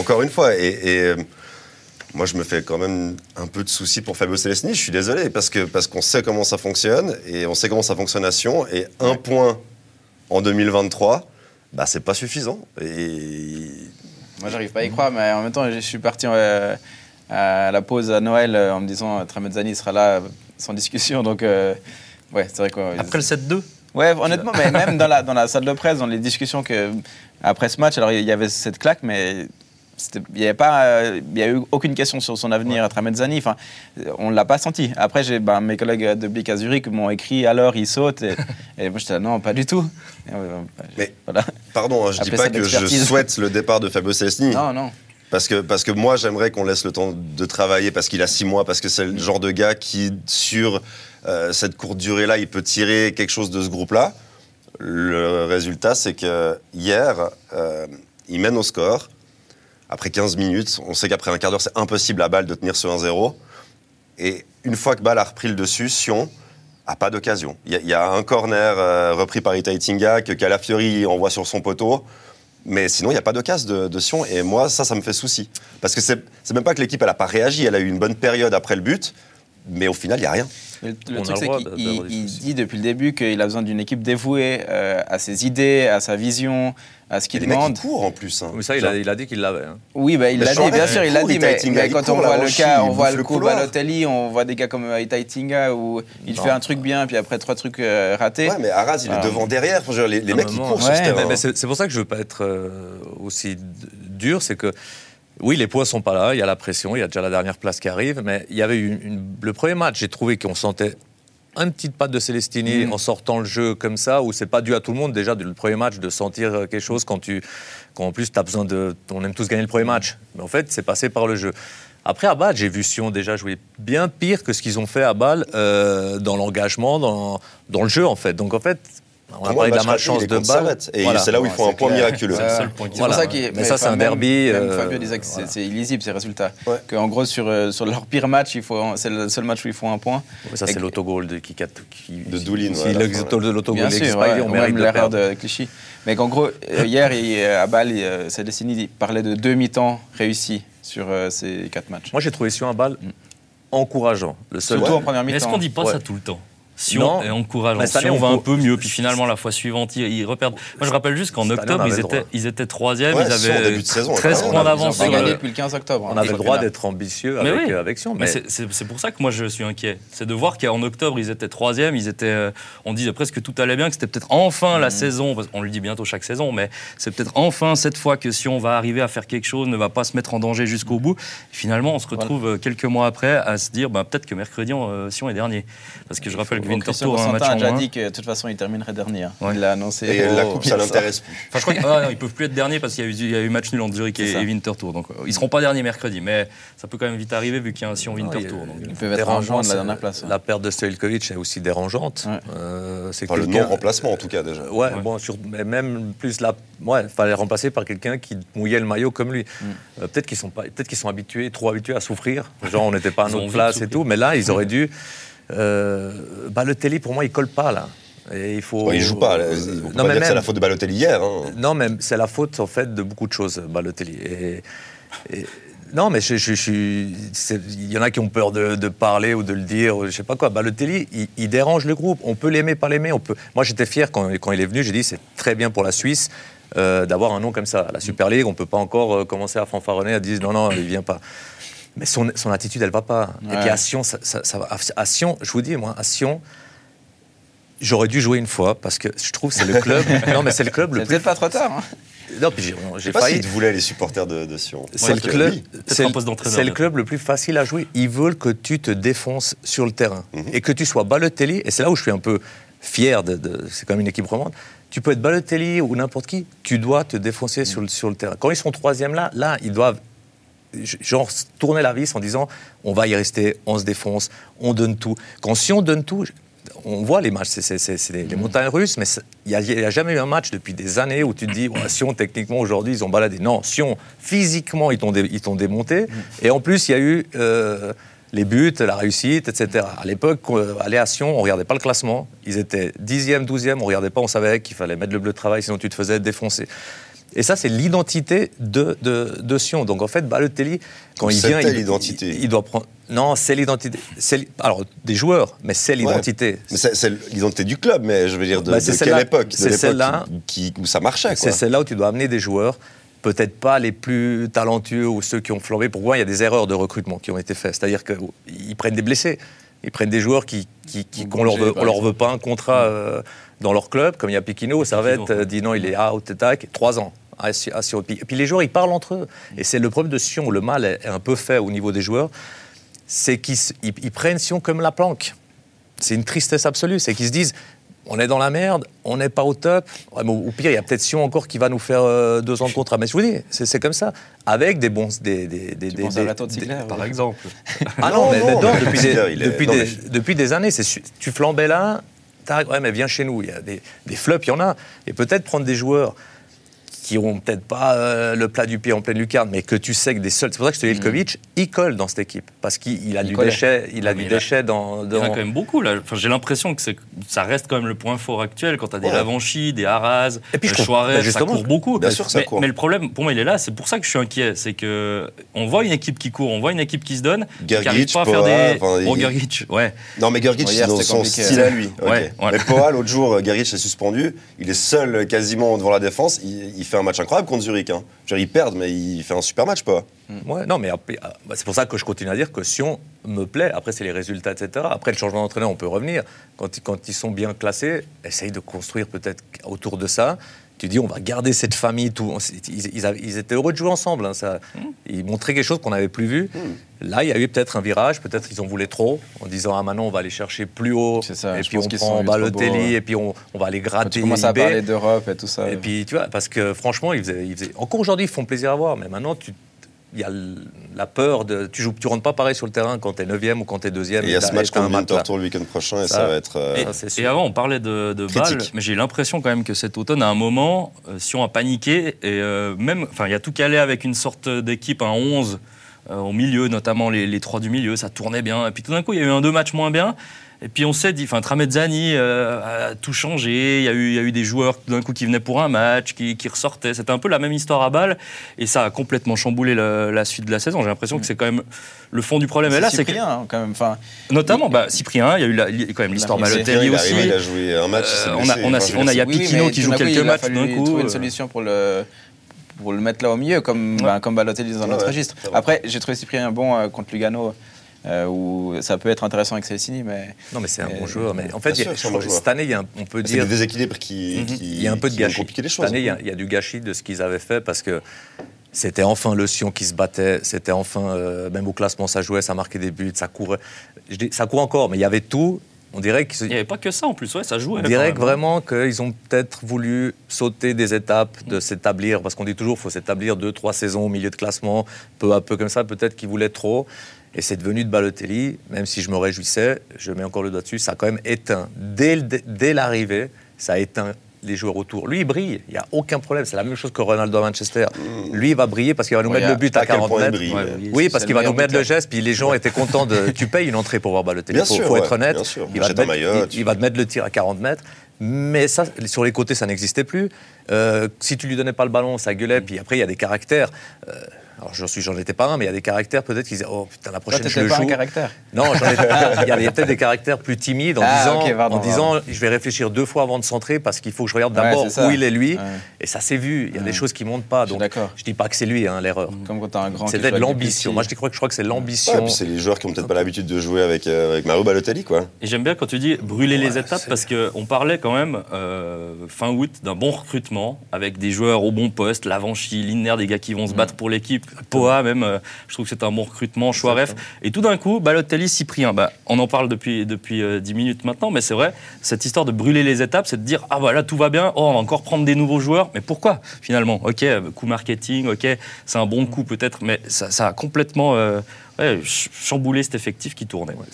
Encore une fois, et, et, moi je me fais quand même un peu de soucis pour Fabio Celestini, je suis désolé, parce qu'on parce qu'on sait comment ça fonctionne, et on sait comment ça fonctionne à Sion, et un point en 2023, bah, c'est pas suffisant. Et... Moi j'arrive pas à y croire, mais en même temps je suis parti euh, à la pause à Noël euh, en me disant Tramezzani sera là sans discussion, donc euh, ouais, c'est vrai quoi. Après le 7-2 Ouais, honnêtement, mais même dans la, dans la salle de presse, dans les discussions que, après ce match, alors il y avait cette claque, mais il n'y a, pas, il y a eu aucune question sur son avenir à Tramezzani. Enfin, on ne l'a pas senti. Après, j'ai, ben, mes collègues de Blick à Zurich m'ont écrit alors il saute. Et, et moi, j'étais non, pas du tout. Mais, voilà. Pardon, hein, je ne dis pas que je souhaite le départ de Fabio Celestini. Non, non. Parce que, parce que moi, j'aimerais qu'on laisse le temps de travailler parce qu'il a six mois, parce que c'est le genre de gars qui, sur euh, cette courte durée-là, il peut tirer quelque chose de ce groupe-là. Le résultat, c'est que hier, euh, il mène au score. Après 15 minutes, on sait qu'après un quart d'heure, c'est impossible à Bâle de tenir ce 1-0. Et une fois que Bâle a repris le dessus, Sion a pas d'occasion. Il y, a un corner euh, repris par Itaitinga que Calafiori envoie sur son poteau. Mais sinon, il n'y a pas casse de, de, Sion. Et moi, ça, ça me fait souci. Parce que c'est même pas que l'équipe, n'a pas réagi. Elle a eu une bonne période après le but. Mais au final, il n'y a rien. Le, le truc, c'est qu'il dit depuis le début qu'il a besoin d'une équipe dévouée euh, à ses idées, à sa vision, à ce qu'il demande. Il court en plus. Hein. Oui, ça, il a, il a dit qu'il l'avait. Hein. Oui, bah, il l'a dit, bien sûr, il l'a dit. Mais, mais quand on voit le cas, on voit le coup Balotelli, on voit des gars comme Itaitinga où il non. fait un truc bien, puis après trois trucs euh, ratés. Ouais, mais Arras, il est devant, derrière. Les, les mecs, ils courent ouais, sur ce terrain. C'est pour ça que je veux pas être euh, aussi dur, c'est que oui, les points sont pas là, il y a la pression, il y a déjà la dernière place qui arrive, mais il y avait une, une, le premier match, j'ai trouvé qu'on sentait un petit pas de Célestini mmh. en sortant le jeu comme ça, où c'est pas dû à tout le monde déjà le premier match de sentir quelque chose quand tu, quand en plus as besoin de, on aime tous gagner le premier match, mais en fait c'est passé par le jeu. Après à Bâle, j'ai vu Sion déjà jouer bien pire que ce qu'ils ont fait à Bâle euh, dans l'engagement, dans, dans le jeu en fait. Donc en fait, on a parlé de la malchance de balle. Et voilà. c'est là où il faut un point miraculeux. C'est voilà. pour ça qu'il Mais ça, c'est un derby. Même, Fabio disait que voilà. c'est illisible, ces résultats. Ouais. Qu'en gros, sur, euh, sur leur pire match, c'est le seul match où ils font un point. Ouais, ça, c'est l'autogol de qui, De Doulin. Si l'autogol Bien sûr, ouais, on même l'erreur de Clichy. Mais qu'en gros, euh, hier, il, à Bâle, Célestini parlait de deux mi-temps réussis sur euh, ces quatre matchs. Moi, j'ai trouvé Sion à Bâle encourageant. Le seul Surtout en première mi-temps. Est-ce qu'on dit pas ça tout le temps? Sion et encourageant. Bah, Sion va un peu mieux, puis finalement la fois suivante ils, ils repèrent. Moi je rappelle juste qu'en octobre ils étaient, ils étaient troisième, ouais, ils avaient de saison, 13 points d'avance. Ils ont gagné depuis le 15 octobre. On avait le droit d'être ambitieux avec, oui. avec Sion. Mais, mais c'est pour ça que moi je suis inquiet. C'est de voir qu'en octobre ils étaient troisième, ils étaient, euh, on dit presque que tout allait bien, que c'était peut-être enfin mmh. la saison. On le dit bientôt chaque saison, mais c'est peut-être enfin cette fois que Sion va arriver à faire quelque chose, ne va pas se mettre en danger jusqu'au bout. Finalement on se retrouve voilà. quelques mois après à se dire bah, peut-être que mercredi euh, Sion est dernier. Parce que je rappelle que Winterthur a un match a déjà dit que de toute façon il terminerait dernier. Ouais. Il l'a annoncé. Et oh, la coupe, ça l'intéresse plus. Enfin, je crois qu'ils ah, peuvent plus être derniers parce qu'il y, y, a eu match nul entre Zurich et, et Winterthur. Donc ils seront pas derniers mercredi, mais ça peut quand même vite arriver vu qu'il y a un Sion Winterthur. Ah, ils peuvent être dérangeants de la dernière place. La perte de Stojkovic est aussi dérangeante. Ouais. Euh, c'est enfin, le non remplacement en tout cas déjà. Ouais, ouais. bon, sur, mais même plus là, ouais, fallait remplacer par quelqu'un qui mouillait le maillot comme lui. Mm. Euh, peut-être qu'ils sont pas, peut-être qu'ils sont habitués, trop habitués à souffrir. Genre on n'était pas à notre place et tout, mais là ils auraient dû. Euh, Balotelli, pour moi, il colle pas là. Et il faut. Ouais, il joue pas. On non, mais c'est la faute de Balotelli hier. Hein. Non, mais c'est la faute en fait de beaucoup de choses, Balotelli. Et, et... Non, mais je, je, je, il y en a qui ont peur de, de, parler ou de le dire, je sais pas quoi. Balotelli, il, il dérange le groupe. On peut l'aimer, pas l'aimer. On peut. Moi, j'étais fier quand, quand, il est venu. J'ai dit, c'est très bien pour la Suisse euh, d'avoir un nom comme ça. La Super League, on peut pas encore euh, commencer à fanfaronner, à dire non, non, il vient pas. Mais son, son attitude, elle va pas. Ouais. Et puis à Sion, ça, ça, ça, à Sion, je vous dis, moi, à Sion, j'aurais dû jouer une fois parce que je trouve c'est le club. non, mais c'est le club le plus. pas trop tard. Hein. Non, puis j'ai, j'ai pas failli. S'ils voulaient les supporters de, de Sion. C'est, le, club, c'est, c'est le club le plus facile à jouer. Ils veulent que tu te défonces sur le terrain mm-hmm. et que tu sois Balotelli. Et c'est là où je suis un peu fier. De, de c'est comme une équipe romande. Tu peux être Balotelli ou n'importe qui. Tu dois te défoncer mm-hmm. sur, le, sur le terrain. Quand ils sont troisième là, là, ils doivent genre tourner la vis en disant on va y rester, on se défonce, on donne tout. Quand si on donne tout, on voit les matchs, c'est, les, les, montagnes russes, mais il n'y a, a, jamais eu un match depuis des années où tu te dis, ouais, Sion, techniquement, aujourd'hui, ils ont baladé. Non, Sion, physiquement, ils t'ont, dé, démonté. Et en plus, il y a eu euh, les buts, la réussite, etc. À l'époque, euh, aller à Sion, on ne regardait pas le classement. Ils étaient 10e, 12e, on ne regardait pas, on savait qu'il fallait mettre le bleu de travail, sinon tu te faisais défoncer. Et ça, c'est l'identité de, de, Sion. Donc en fait, Balotelli, quand il vient, il, l'identité. Il, doit prendre. Non, c'est l'identité. Alors des joueurs, mais c'est l'identité. c'est l'identité du club, mais je veux dire de, bah, quelle époque C'est celle-là qui, où ça marchait. C'est celle-là où tu dois amener des joueurs peut-être pas les plus talentueux ou ceux qui ont flambé. Pour moi, il y a des erreurs de recrutement qui ont été faites. C'est-à-dire qu'ils prennent des blessés. Ils prennent des joueurs qui, qui, qu'on leur veut, leur veut pas un contrat euh, dans leur club, comme il y a Piquino, Servette euh, dit non, il est out, tac, trois ans. Et puis les joueurs, ils parlent entre eux. Et c'est le problème de Sion, où le mal est un peu fait au niveau des joueurs, c'est qu'ils prennent Sion comme la planque. C'est une tristesse absolue. C'est qu'ils se disent, on est dans la merde, on n'est pas au top. Au pire, il y a peut-être Sion encore qui va nous faire euh, deux ans de contrat. Mais je vous dis, c'est comme ça. Avec des bons. Des, des, des, des, de par exemple. Ah non, mais, depuis, des, depuis, des, années, tu flambais là, ouais, mais viens chez nous. Il y a des, des flops, il y en a. Et peut-être prendre des joueurs qui n'ont peut-être pas euh, le plat du pied en pleine lucarne, mais que tu sais que des seuls. C'est pour ça que je te dis, Ilkovic. Il colle dans cette équipe. Parce qu'il a, du déchet, il a du déchet dans, Il y en a quand même beaucoup, là. Enfin, J'ai l'impression que ça reste quand même le point fort actuel quand tu as des Lavanchi, des puis, des Chouarez, ça court beaucoup. Bien sûr, ça mais, court. mais le problème, pour moi, il est là. C'est pour ça que je suis inquiet. C'est qu'on voit une équipe qui court, on voit une équipe qui se donne, Gergic, qui pas à faire des. Bon, Gergic, ouais. Non, mais Gergic, c'est dans son style à lui. Mais Poa, l'autre jour, Gergic est suspendu. Il est seul quasiment devant la défense. Il fait un match incroyable contre Zurich. Hein. ils perdent, mais il fait un super match, pas mm. Ouais, non, mais bah, c'est pour ça que je continue à dire que Sion me plaît. Après, c'est les résultats, etc. Après, le changement d'entraîneur, on peut revenir. Quand, quand ils sont bien classés, essaye de construire peut-être autour de ça tu dis on va garder cette famille. Tout. Ils, étaient heureux de jouer ensemble. Hein, ça, mm. Ils montraient quelque chose qu'on n'avait plus vu. Mm. Là, il y a eu peut-être un virage. Peut-être ils en voulaient trop en disant ah maintenant on va aller chercher plus haut. et puis on prend Balotelli et puis on, va aller gratter. Tu commences à parler d'Europe et tout ça. Et puis tu vois parce que franchement ils faisaient, ils faisaient... encore aujourd'hui ils font plaisir à voir. Mais maintenant tu il y a la peur de. Tu joues, tu rentres pas pareil sur le terrain quand tu es 9 ou quand tu es 2 Et il y a ce match contre Winterthur le week-end prochain et ça, va être. Euh, et, avant, on parlait de, de balles, mais j'ai l'impression quand même que cet automne, à un moment, euh, si on a paniqué, et euh, même. Enfin, il y a tout calé avec une sorte d'équipe, un 11 au milieu, notamment les, les, trois du milieu, ça tournait bien. Et puis tout d'un coup, il y a eu un deux matchs moins bien. Et puis on s'est dit, enfin, Tramezzani euh, a tout changé. Il y a eu, il y a eu des joueurs d'un coup qui venaient pour un match, qui, qui ressortaient. C'était un peu la même histoire à balle, et ça a complètement chamboulé la, suite de la saison. J'ai l'impression que c'est quand même le fond du problème. Et là, c'est Cyprien, hein, quand même. Enfin, notamment, bah, Cyprien. Il y a eu la, quand même l'histoire Balotelli aussi. Il a joué un match. Euh, on a, on a, on a, il y a Piquino qui joue quelques matchs d'un coup. Trouver une euh. solution pour le pour le mettre là au milieu, comme, bah, comme Balotelli dans notre registre. Après, j'ai trouvé Cyprien bon contre Lugano. Euh, où ça peut être intéressant avec Celestini, mais non, mais c'est un bon joueur. Mais en fait, cette année, il y a on peut dire, c'est des déséquilibres qui, mhm. il y a un peu de gâchis. Les choses, cette année, il y, a, du gâchis de ce qu'ils avaient fait parce que c'était enfin le Sion qui se battait, c'était enfin euh, même au classement ça jouait, ça marquait des buts, ça courait. Je dis, ça court encore, mais il y avait tout. On dirait qu'il n'y avait pas que ça en plus, ouais, ça jouait. On dirait vraiment qu'ils ont peut-être voulu sauter des étapes, de mm. s'établir, parce qu'on dit toujours qu'il faut s'établir deux, trois saisons au milieu de classement, peu à peu comme ça. Peut-être qu'ils voulaient trop. Et c'est devenu de Balotelli, même si je me réjouissais, je mets encore le doigt dessus, ça a quand même éteint. Dès, dès l'arrivée, ça a éteint les joueurs autour. Lui, il brille, il n'y a aucun problème. C'est la même chose que Ronaldo à Manchester. Lui, il va briller parce qu'il va nous mettre le but à, 40 mètres. oui, parce qu'il va nous mettre le geste, puis les gens étaient contents de. tu payes une entrée pour voir Balotelli. Il faut, être honnête. Il, va te mettre, il, va te mettre le tir à 40 mètres. Mais ça, sur les côtés, ça n'existait plus. Euh, si tu lui donnais pas le ballon, ça gueulait. Puis après, il y a des caractères. Euh, alors j'en suis, j'en étais pas un, mais il y a des caractères peut-être qui disaient oh putain la prochaine je le pas joue. un caractère. Non, il y a, peut-être des caractères plus timides en ah, disant, en disant je vais réfléchir deux fois avant de centrer parce qu'il faut que je regarde d'abord où il est lui. Et ça s'est vu. Il y a des choses qui montent pas. Donc je dis pas que c'est lui hein, l'erreur. Comme quand as un grand. C'est peut-être l'ambition. Moi je crois que je crois que c'est l'ambition. c'est les joueurs qui ont peut-être pas l'habitude de jouer avec euh, avec Mario Balotelli quoi. Et j'aime bien quand tu dis brûler les étapes parce que on parlait quand même euh, fin août d'un bon recrutement avec des joueurs au bon poste, Lavanchi, Linner, des gars qui vont se battre pour l'équipe, Poa même euh, je trouve que c'est un bon recrutement, Chouaref. Et tout d'un coup, Balotelli, Cyprien. Bah, on en parle depuis, depuis 10 euh, minutes maintenant, mais c'est vrai, cette histoire de brûler les étapes, c'est de dire Ah voilà, tout va bien, oh, on va encore prendre des nouveaux joueurs. Mais pourquoi finalement? Ok, coup marketing, ok, c'est un bon coup peut-être, mais ça, a complètement euh, chamboulé cet effectif qui tournait.